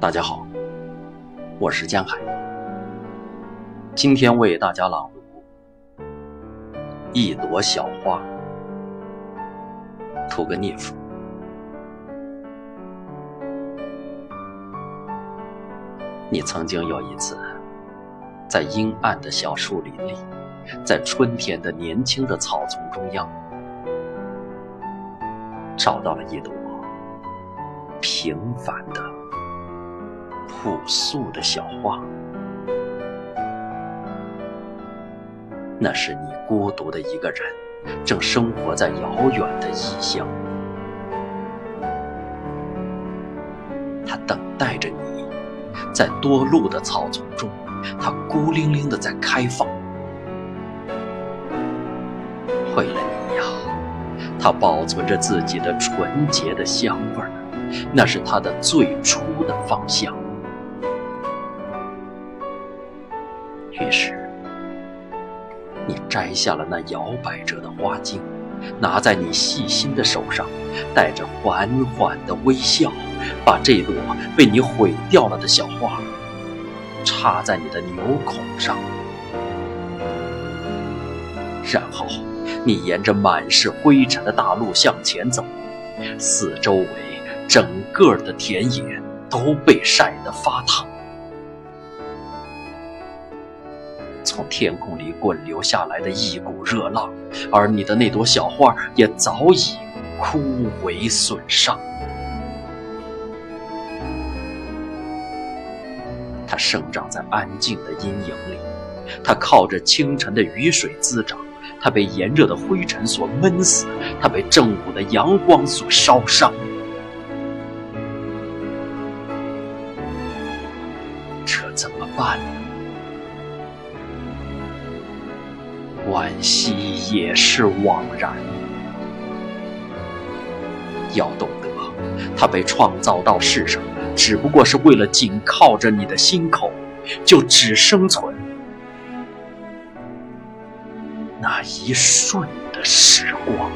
大家好，我是江海，今天为大家朗读《一朵小花》，屠格涅夫。你曾经有一次，在阴暗的小树林里，在春天的年轻的草丛中央，找到了一朵平凡的。朴素的小花，那是你孤独的一个人，正生活在遥远的异乡。他等待着你，在多路的草丛中，他孤零零的在开放。为了你呀，他保存着自己的纯洁的香味儿，那是他的最初的芳香。于是，你摘下了那摇摆着的花茎，拿在你细心的手上，带着缓缓的微笑，把这朵被你毁掉了的小花插在你的纽孔上。然后，你沿着满是灰尘的大路向前走，四周围整个的田野都被晒得发烫。从天空里滚流下来的一股热浪，而你的那朵小花也早已枯萎损伤。它生长在安静的阴影里，它靠着清晨的雨水滋长，它被炎热的灰尘所闷死，它被正午的阳光所烧伤。这怎么办呢？惋惜也是枉然。要懂得，他被创造到世上，只不过是为了紧靠着你的心口，就只生存那一瞬的时光。